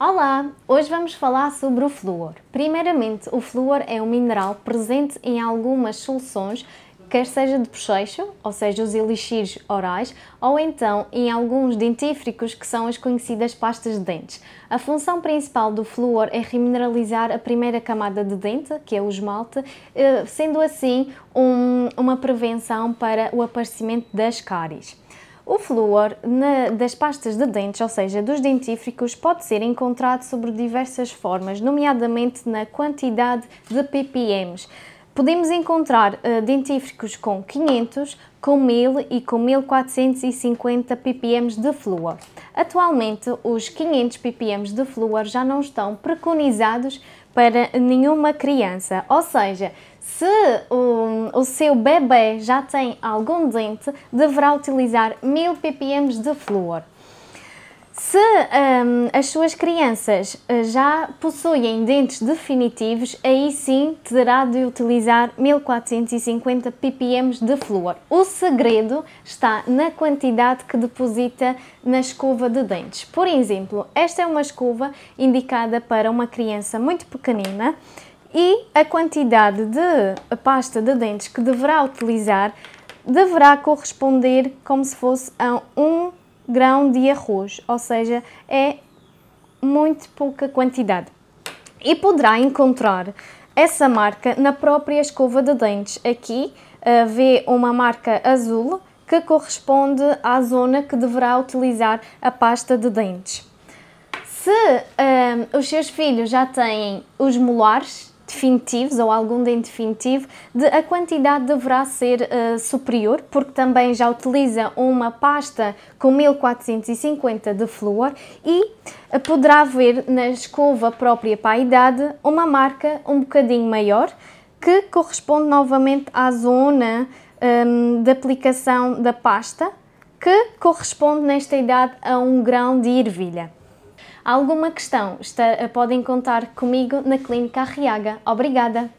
Olá! Hoje vamos falar sobre o flúor. Primeiramente, o flúor é um mineral presente em algumas soluções, quer seja de bochecho, ou seja, os elixires orais, ou então em alguns dentífricos, que são as conhecidas pastas de dentes. A função principal do flúor é remineralizar a primeira camada de dente, que é o esmalte, eh, sendo assim um, uma prevenção para o aparecimento das cáries. O flúor na, das pastas de dentes, ou seja, dos dentífricos, pode ser encontrado sobre diversas formas, nomeadamente na quantidade de ppm. Podemos encontrar uh, dentífricos com 500, com 1000 e com 1450 ppm de flúor. Atualmente, os 500 ppm de flúor já não estão preconizados para nenhuma criança, ou seja, se o, o seu bebê já tem algum dente, deverá utilizar 1000 ppm de flúor. Se um, as suas crianças eh, já possuem dentes definitivos, aí sim terá de utilizar 1450 ppm de flúor. O segredo está na quantidade que deposita na escova de dentes. Por exemplo, esta é uma escova indicada para uma criança muito pequenina e a quantidade de pasta de dentes que deverá utilizar deverá corresponder como se fosse a um grão de arroz, ou seja, é muito pouca quantidade. E poderá encontrar essa marca na própria escova de dentes. Aqui uh, vê uma marca azul que corresponde à zona que deverá utilizar a pasta de dentes. Se uh, os seus filhos já têm os molares, definitivos ou algum dente definitivo, de, a quantidade deverá ser uh, superior, porque também já utiliza uma pasta com 1450 de flúor e uh, poderá ver na escova própria para a idade uma marca um bocadinho maior que corresponde novamente à zona um, de aplicação da pasta que corresponde nesta idade a um grão de ervilha. Alguma questão? Está, podem contar comigo na Clínica Arriaga. Obrigada!